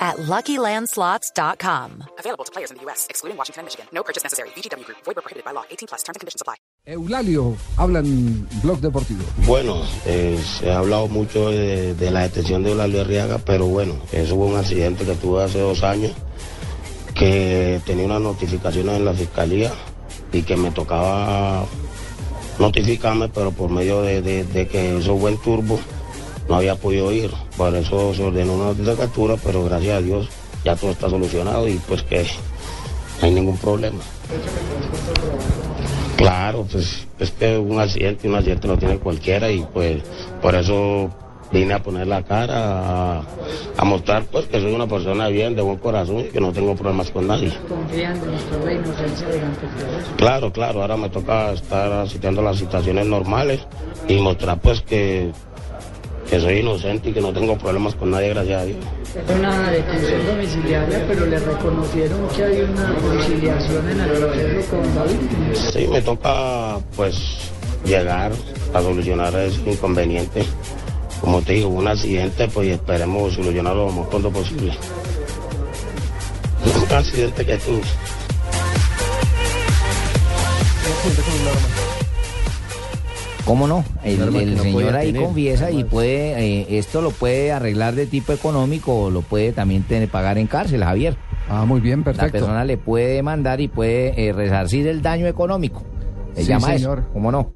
at LuckyLandSlots.com. Available to players in the U.S., excluding Washington and Michigan. No purchase necessary. VGW Group. Void prohibited by law. 18 plus. Terms and conditions apply. Eulalio habla en Blog Deportivo. Bueno, eh, se ha hablado mucho de, de la detención de Eulalio Arriaga, pero bueno, eso fue un accidente que tuve hace dos años, que tenía unas notificaciones en la fiscalía y que me tocaba notificarme, pero por medio de, de- de que eso fue en turbo, no había podido ir. Por eso se ordenó una orden de captura, pero gracias a Dios ya todo está solucionado y pues que no hay ningún problema. Claro, pues es que un accidente, un accidente lo tiene cualquiera y pues por eso vine a poner la cara, a, a mostrar pues que soy una persona bien, de buen corazón y que no tengo problemas con nadie. confiando en proceso. Claro, claro, ahora me toca estar asistiendo a las situaciones normales y mostrar pues que, que soy inocente y que no tengo problemas con nadie, gracias a Dios. Es una detención domiciliaria, pero le reconocieron que hay una conciliación en el proceso con David. Sí, me toca pues llegar a solucionar ese inconveniente. Como te digo, un accidente, pues esperemos solucionarlo lo más pronto posible. Un accidente que tuve. ¿Cómo no? El, no señor ahí tener. confiesa y puede, eh, esto lo puede arreglar de tipo económico o lo puede también tener, pagar en cárcel, Javier. Ah, muy bien, La perfecto. persona le puede demandar y puede eh, resarcir el daño económico. Se Sí, llama señor. eso, ¿cómo no?